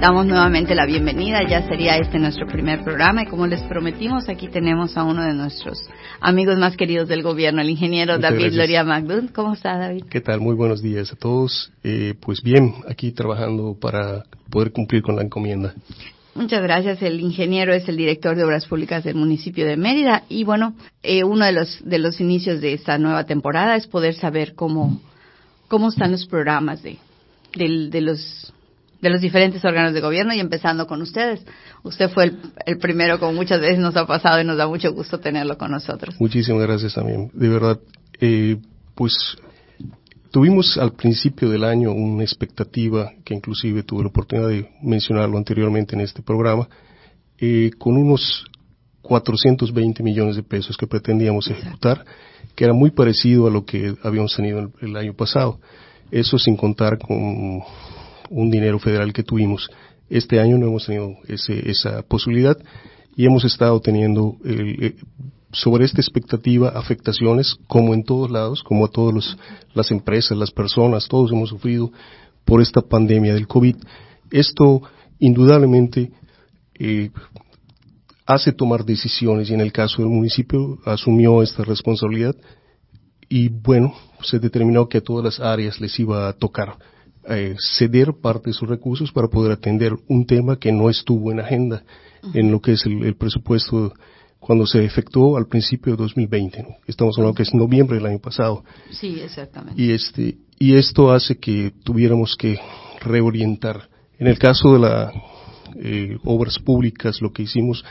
damos nuevamente la bienvenida. Ya sería este nuestro primer programa y como les prometimos, aquí tenemos a uno de nuestros amigos más queridos del gobierno, el ingeniero David Loria Magdun. ¿Cómo está, David? ¿Qué tal? Muy buenos días a todos. Eh, pues bien, aquí trabajando para poder cumplir con la encomienda. Muchas gracias. El ingeniero es el director de Obras Públicas del municipio de Mérida y bueno, eh, uno de los de los inicios de esta nueva temporada es poder saber cómo cómo están los programas de de los de los diferentes órganos de gobierno y empezando con ustedes. Usted fue el, primero, como muchas veces nos ha pasado y nos da mucho gusto tenerlo con nosotros. Muchísimas gracias también. De verdad, eh, pues tuvimos al principio del año una expectativa que inclusive tuve la oportunidad de mencionarlo anteriormente en este programa, eh, con unos 420 millones de pesos que pretendíamos ejecutar, que era muy parecido a lo que habíamos tenido el año pasado. Eso sin contar con un dinero federal que tuvimos. Este año no hemos tenido esa posibilidad y hemos estado teniendo eh, sobre esta expectativa afectaciones como en todos lados, como a todas las empresas, las personas, todos hemos sufrido por esta pandemia del COVID. Esto indudablemente eh, hace tomar decisiones y en el caso del municipio asumió esta responsabilidad y bueno, se determinó que a todas las áreas les iba a tocar eh, ceder parte de sus recursos para poder atender un tema que no estuvo en agenda en lo que es el, presupuesto cuando se efectuó al principio de 2020. Estamos hablando que es noviembre del año pasado. Sí, exactamente. Y, este, y esto hace que tuviéramos que reorientar. En el caso de las eh, obras públicas, lo que hicimos,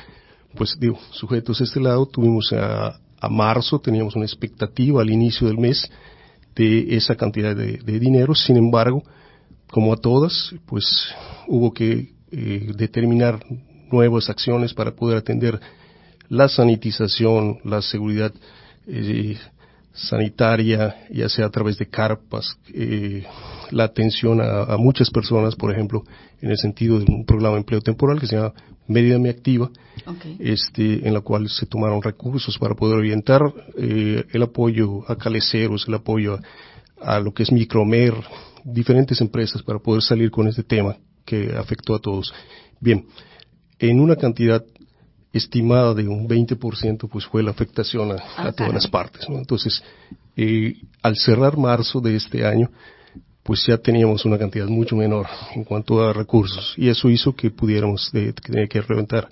pues digo, sujetos a este lado, tuvimos a, a marzo, teníamos una expectativa al inicio del mes de esa cantidad de, de dinero, sin embargo, como a todas, pues hubo que eh, determinar nuevas acciones para poder atender la sanitización, la seguridad eh, sanitaria, ya sea a través de carpas, eh, la atención a, muchas personas, por ejemplo, en el sentido de un programa de empleo temporal que se llama Mérida Me Activa, este, en la cual se tomaron recursos para poder orientar el apoyo a caleceros, el apoyo a, a lo que es micromer, diferentes empresas para poder salir con este tema que afectó a todos. Bien, en una cantidad estimada de un 20%, pues fue la afectación a, ah, todas las partes. Entonces, eh, al cerrar marzo de este año, pues ya teníamos una cantidad mucho menor en cuanto a recursos y eso hizo que pudiéramos tener que reventar.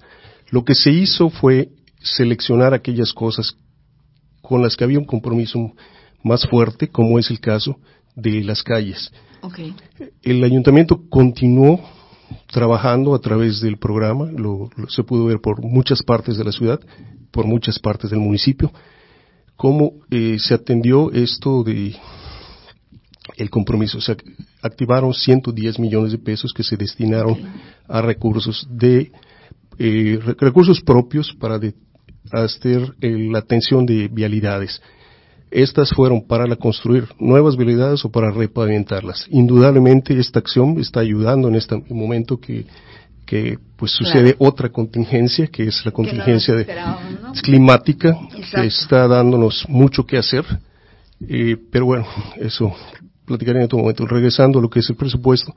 Lo que se hizo fue seleccionar aquellas cosas con las que había un compromiso más fuerte, como es el caso de las calles. El ayuntamiento continuó trabajando a través del programa, lo, se pudo ver por muchas partes de la ciudad, por muchas partes del municipio, cómo eh, se atendió esto de el compromiso. O sea, activaron 110 millones de pesos que se destinaron a recursos de eh, recursos propios para hacer eh, la atención de vialidades. Estas fueron para construir nuevas vialidades o para repavimentarlas. Indudablemente esta acción está ayudando en este momento que, que pues sucede otra contingencia, que es la contingencia de, climática, que está dándonos mucho que hacer. Eh, pero bueno, eso platicaré en otro momento. Regresando a lo que es el presupuesto,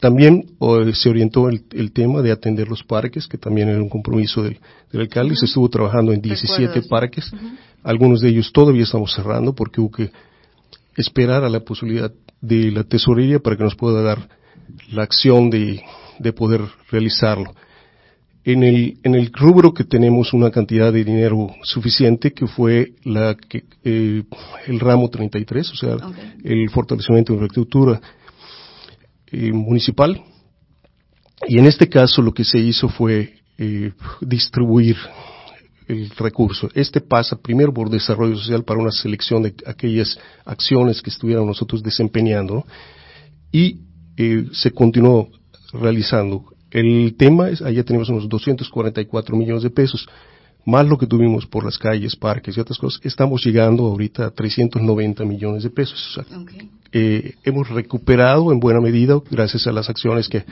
también se orientó el, tema de atender los parques, que también era un compromiso del, alcalde. Se estuvo trabajando en 17 parques. Algunos de ellos todavía estamos cerrando porque hubo que esperar a la posibilidad de la tesorería para que nos pueda dar la acción de, de poder realizarlo. En el, en el rubro que tenemos una cantidad de dinero suficiente, que fue la que, eh, el ramo 33, o sea, el fortalecimiento de infraestructura municipal. Y en este caso lo que se hizo fue eh, distribuir el recurso. Este pasa primero por desarrollo social para una selección de aquellas acciones que estuviéramos nosotros desempeñando y eh, se continuó realizando. El tema es, allá tenemos unos 244 millones de pesos, más lo que tuvimos por las calles, parques y otras cosas, estamos llegando ahorita a 390 millones de pesos. Eh, hemos recuperado en buena medida, gracias a las acciones que,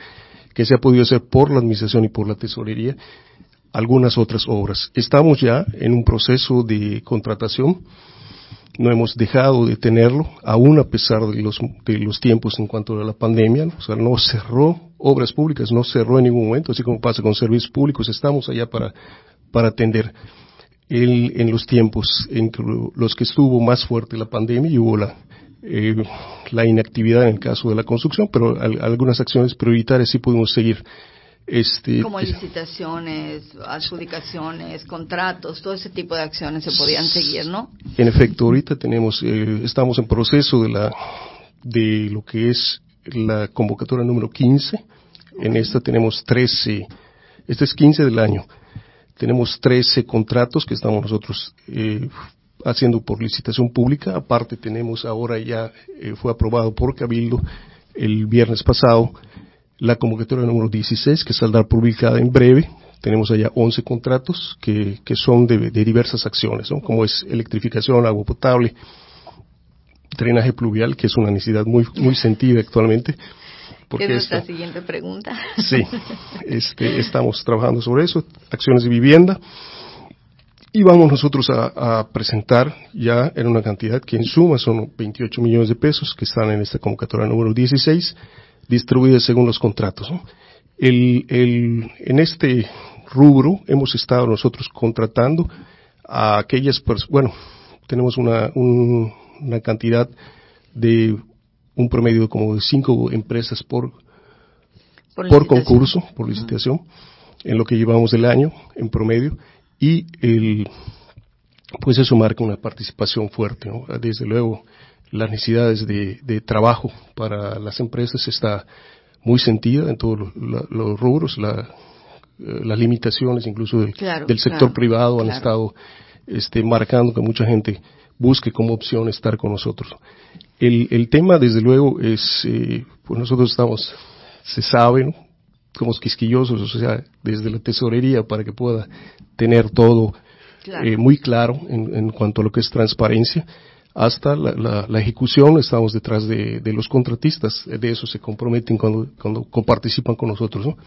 que se ha podido hacer por la administración y por la tesorería, algunas otras obras. Estamos ya en un proceso de contratación no hemos dejado de tenerlo, aún a pesar de los, de los tiempos en cuanto a la pandemia, o sea, no cerró obras públicas, no cerró en ningún momento, así como pasa con servicios públicos, estamos allá para, para atender el, en los tiempos en los que estuvo más fuerte la pandemia y hubo la, eh, la inactividad en el caso de la construcción, pero algunas acciones prioritarias sí pudimos seguir este, Como licitaciones, adjudicaciones, contratos, todo ese tipo de acciones se podían seguir, ¿no? En efecto, ahorita tenemos, eh, estamos en proceso de la, de lo que es la convocatoria número 15. En esta tenemos 13, este es 15 del año. Tenemos 13 contratos que estamos nosotros eh, haciendo por licitación pública. Aparte tenemos ahora ya, eh, fue aprobado por Cabildo el viernes pasado, la convocatoria número 16, que saldrá publicada en breve. Tenemos allá 11 contratos que, que son de, diversas acciones, como es electrificación, agua potable, drenaje pluvial, que es una necesidad muy, muy sentida actualmente. Porque es nuestra siguiente pregunta. Sí, este, estamos trabajando sobre eso, acciones de vivienda. Y vamos nosotros a, a, presentar ya en una cantidad que en suma son 28 millones de pesos que están en esta convocatoria número 16 distribuidas según los contratos. El, el, en este rubro hemos estado nosotros contratando a aquellas personas, bueno, tenemos una, una cantidad de un promedio como de cinco empresas por, por, concurso, por licitación, en lo que llevamos del año en promedio, y el, pues eso marca una participación fuerte, Desde luego, las necesidades de, de, trabajo para las empresas está muy sentida en todos los, rubros, la, eh, las limitaciones incluso del sector privado han estado este, marcando que mucha gente busque como opción estar con nosotros. El, el tema, desde luego, es, eh, pues nosotros estamos, se sabe, ¿no? somos quisquillosos, o sea, desde la tesorería para que pueda tener todo eh, muy claro en, en, cuanto a lo que es transparencia hasta la, la, ejecución, estamos detrás de, de, los contratistas, de eso se comprometen cuando, cuando coparticipan con nosotros. ¿no?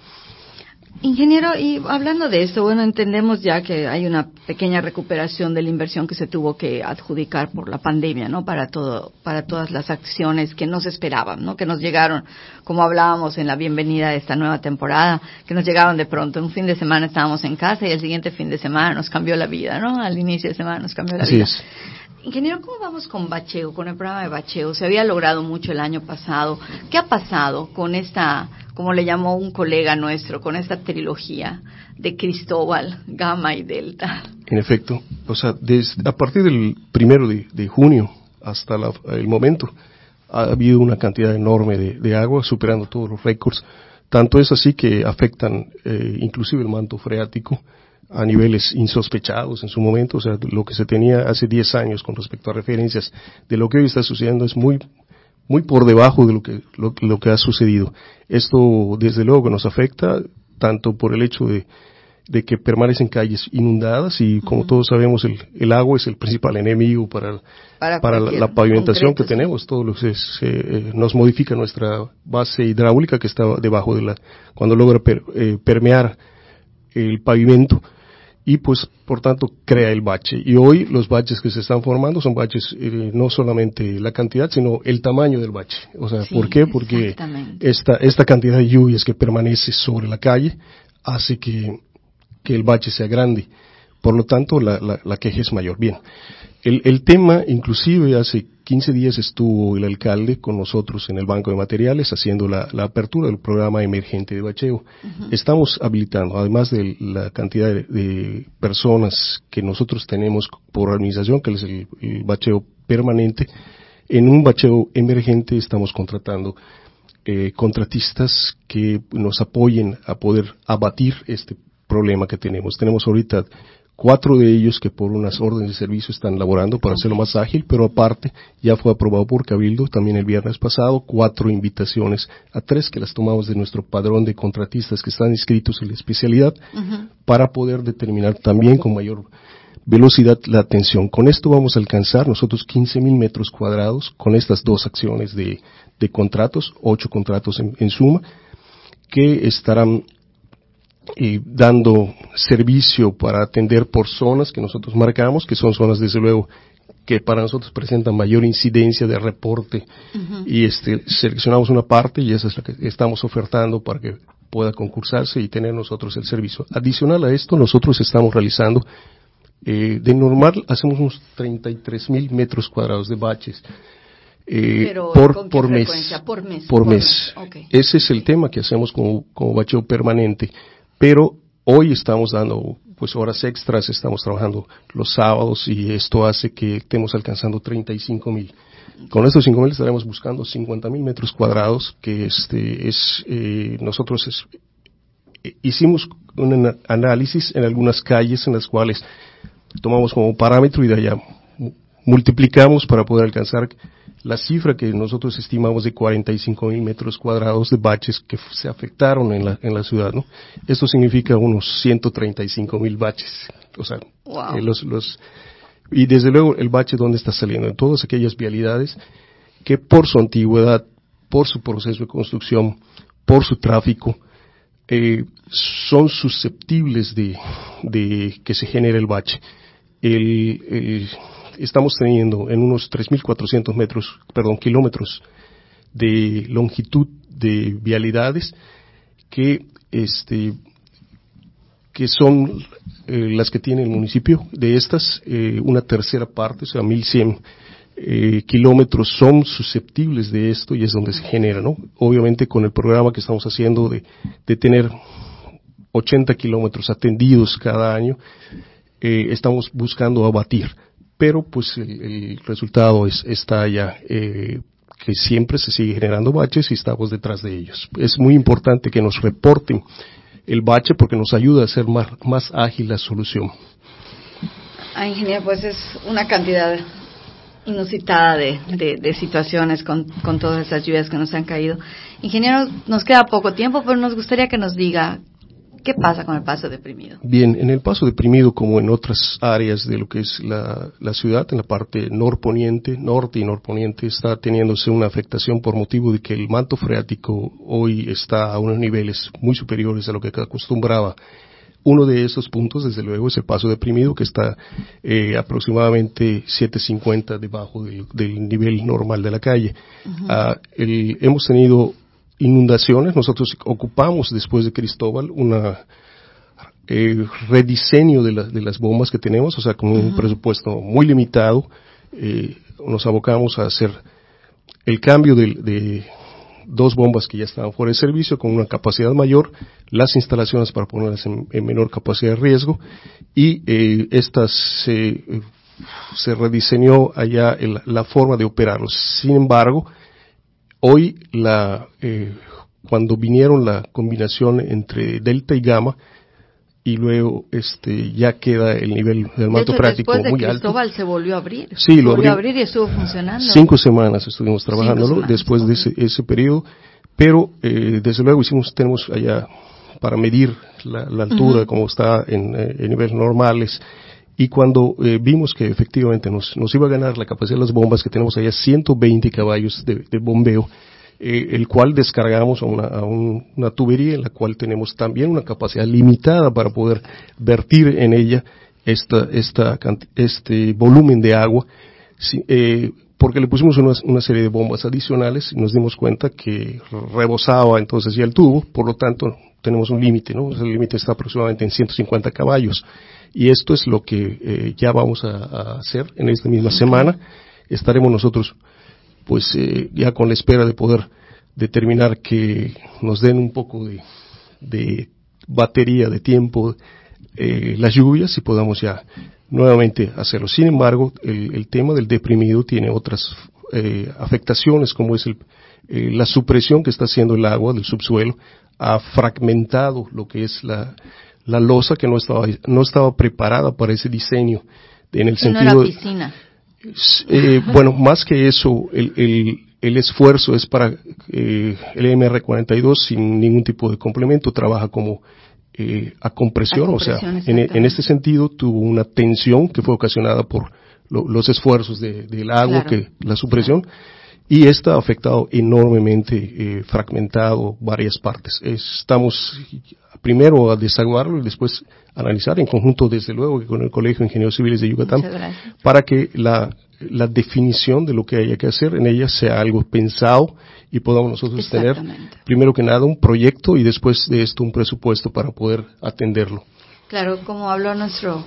Ingeniero, y hablando de esto, bueno, entendemos ya que hay una pequeña recuperación de la inversión que se tuvo que adjudicar por la pandemia, ¿no? Para todo, para todas las acciones que no se esperaban, ¿no? Que nos llegaron, como hablábamos en la bienvenida de esta nueva temporada, que nos llegaron de pronto. Un fin de semana estábamos en casa y el siguiente fin de semana nos cambió la vida, ¿no? Al inicio de semana nos cambió la vida. Es. Ingeniero, ¿cómo vamos con bacheo, con el programa de bacheo? Se había logrado mucho el año pasado. ¿Qué ha pasado con esta, como le llamó un colega nuestro, con esta trilogía de Cristóbal, Gamma y Delta? En efecto, o sea, desde, a partir del primero de, junio hasta el momento ha habido una cantidad enorme de, agua, superando todos los récords. Tanto es así que afectan eh, inclusive el manto freático a niveles insospechados en su momento, o sea, lo que se tenía hace 10 años con respecto a referencias de lo que hoy está sucediendo es muy muy por debajo de lo que lo, que ha sucedido. Esto desde luego que nos afecta tanto por el hecho de, de que permanecen calles inundadas y como todos sabemos el, el, agua es el principal enemigo para, para, la, pavimentación que tenemos, todo lo que eh, nos modifica nuestra base hidráulica que está debajo de la, cuando logra eh, permear el pavimento, y pues por tanto crea el bache. Y hoy los baches que se están formando son baches eh, no solamente la cantidad, sino el tamaño del bache. O sea, ¿por qué? Porque esta, esta cantidad de lluvias que permanece sobre la calle hace que, que el bache sea grande. Por lo tanto, la, la, la queja es mayor. Bien, el, el, tema, inclusive hace 15 días estuvo el alcalde con nosotros en el Banco de Materiales haciendo la, la apertura del programa emergente de bacheo. Estamos habilitando, además de la cantidad de, personas que nosotros tenemos por organización, que es el, bacheo permanente, en un bacheo emergente estamos contratando eh, contratistas que nos apoyen a poder abatir este problema que tenemos. Tenemos ahorita cuatro de ellos que por unas órdenes de servicio están laborando para hacerlo más ágil, pero aparte ya fue aprobado por Cabildo también el viernes pasado, cuatro invitaciones a tres que las tomamos de nuestro padrón de contratistas que están inscritos en la especialidad para poder determinar también con mayor velocidad la atención. Con esto vamos a alcanzar nosotros 15 mil metros cuadrados con estas dos acciones de, contratos, ocho contratos en suma, que estarán y dando servicio para atender por zonas que nosotros marcamos, que son zonas desde luego que para nosotros presentan mayor incidencia de reporte y este, seleccionamos una parte y esa es la que estamos ofertando para que pueda concursarse y tener nosotros el servicio. Adicional a esto, nosotros estamos realizando, eh, de normal hacemos unos 33 mil metros cuadrados de baches. Eh, por, por, mes, por, mes, por mes. Ese es el tema que hacemos como, como bacheo permanente pero hoy estamos dando pues horas extras, estamos trabajando los sábados y esto hace que estemos alcanzando 35 mil. Con estos 5 mil estaremos buscando 50 mil metros cuadrados, que este es, eh, nosotros eh, hicimos un análisis en algunas calles en las cuales tomamos como parámetro y de allá multiplicamos para poder alcanzar la cifra que nosotros estimamos de 45 mil metros cuadrados de baches que se afectaron en la, en la ciudad, ¿no? Esto significa unos 135 mil baches. O sea, eh, los, los, y desde luego el bache dónde está saliendo, en todas aquellas vialidades que por su antigüedad, por su proceso de construcción, por su tráfico, eh, son susceptibles de, de que se genere el bache. El, el, estamos teniendo en unos 3.400 metros, perdón, kilómetros de longitud de vialidades que, este, que son eh, las que tiene el municipio. De estas, eh, una tercera parte, o sea, 1.100 eh, kilómetros son susceptibles de esto y es donde se genera, ¿no? Obviamente con el programa que estamos haciendo de, de tener 80 kilómetros atendidos cada año, estamos buscando abatir pero pues el, resultado es, está ya eh, que siempre se sigue generando baches y estamos detrás de ellos. Es muy importante que nos reporten el bache porque nos ayuda a hacer más, más ágil la solución. Ah, ingeniero, pues es una cantidad inusitada de, de, situaciones con, con, todas esas lluvias que nos han caído. Ingeniero, nos queda poco tiempo, pero nos gustaría que nos diga ¿Qué pasa con el paso deprimido? Bien, en el paso deprimido, como en otras áreas de lo que es la, ciudad, en la parte norponiente, norte y norponiente, está teniéndose una afectación por motivo de que el manto freático hoy está a unos niveles muy superiores a lo que acostumbraba. Uno de esos puntos, desde luego, es el paso deprimido, que está eh, aproximadamente 750 debajo del, nivel normal de la calle. Ah, hemos tenido inundaciones, nosotros ocupamos después de Cristóbal una eh, rediseño de, de, las bombas que tenemos, o sea, con un presupuesto muy limitado, eh, nos abocamos a hacer el cambio de, dos bombas que ya estaban fuera de servicio con una capacidad mayor, las instalaciones para ponerlas en, menor capacidad de riesgo y eh, estas se, se rediseñó allá la forma de operarlos. Sin embargo, Hoy, la, eh, cuando vinieron la combinación entre delta y gamma, y luego este ya queda el nivel del manto práctico de muy Cristóbal se volvió a abrir. Sí, lo volvió a abrir y estuvo funcionando. Cinco semanas estuvimos trabajándolo después de ese, ese periodo, pero eh, desde luego hicimos, tenemos allá para medir la, altura, como está en, eh, en niveles normales, y cuando eh, vimos que efectivamente nos, iba a ganar la capacidad de las bombas, que tenemos allá 120 caballos de, bombeo, eh, el cual descargamos a, una, a una, tubería en la cual tenemos también una capacidad limitada para poder vertir en ella esta, esta, este volumen de agua, eh, porque le pusimos una, una, serie de bombas adicionales y nos dimos cuenta que rebosaba entonces ya el tubo, por lo tanto tenemos un límite, ¿no? El límite está aproximadamente en 150 caballos y esto es lo que eh, ya vamos a, hacer en esta misma semana. Estaremos nosotros, pues, eh, ya con la espera de poder determinar que nos den un poco de, batería de tiempo eh, las lluvias y podamos ya nuevamente hacerlo. Sin embargo, el, tema del deprimido tiene otras afectaciones como es la supresión que está haciendo el agua del subsuelo, ha fragmentado lo que es la, la losa que no estaba, no estaba preparada para ese diseño. En el sentido. No piscina. Eh, bueno, más que eso, el, el, el esfuerzo es para eh, el MR42 sin ningún tipo de complemento, trabaja como eh, a compresión, o sea, en, en, este sentido tuvo una tensión que fue ocasionada por los esfuerzos de, del agua, que la supresión, y está afectado enormemente, eh, fragmentado varias partes. Estamos primero a desaguarlo y después analizar en conjunto, desde luego, con el Colegio de Ingenieros Civiles de Yucatán, para que la, la definición de lo que haya que hacer en ella sea algo pensado y podamos nosotros tener, primero que nada, un proyecto y después de esto un presupuesto para poder atenderlo. Claro, como habló nuestro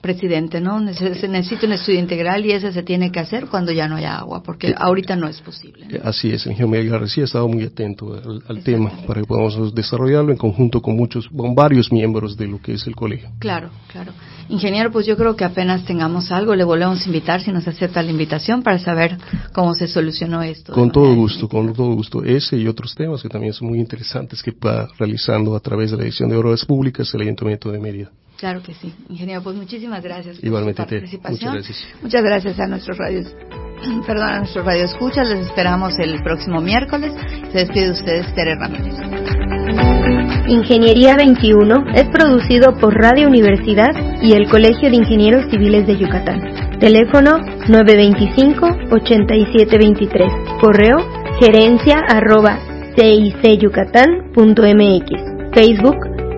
presidente, ¿no? Se necesita un estudio integral y ese se tiene que hacer cuando ya no haya agua, porque ahorita no es posible. Así es, el ingeniero Miguel García ha estado muy atento al, tema para que podamos desarrollarlo en conjunto con muchos, con varios miembros de lo que es el colegio. Claro, claro. Ingeniero, pues yo creo que apenas tengamos algo, le volvemos a invitar si nos acepta la invitación para saber cómo se solucionó esto. Con todo gusto, con todo gusto. Ese y otros temas que también son muy interesantes que va realizando a través de la edición de Obras Públicas el Ayuntamiento de Mérida. Claro que sí. Ingeniero, pues muchísimas gracias por Igualmente su participación. muchas gracias. Muchas gracias a nuestros radios, perdón, a nuestros radioescuchas. Les esperamos el próximo miércoles. Se despide de ustedes Tere Ramírez. Ingeniería 21 es producido por Radio Universidad y el Colegio de Ingenieros Civiles de Yucatán. Teléfono 925-8723. Correo gerencia arroba cicyucatán.mx. Facebook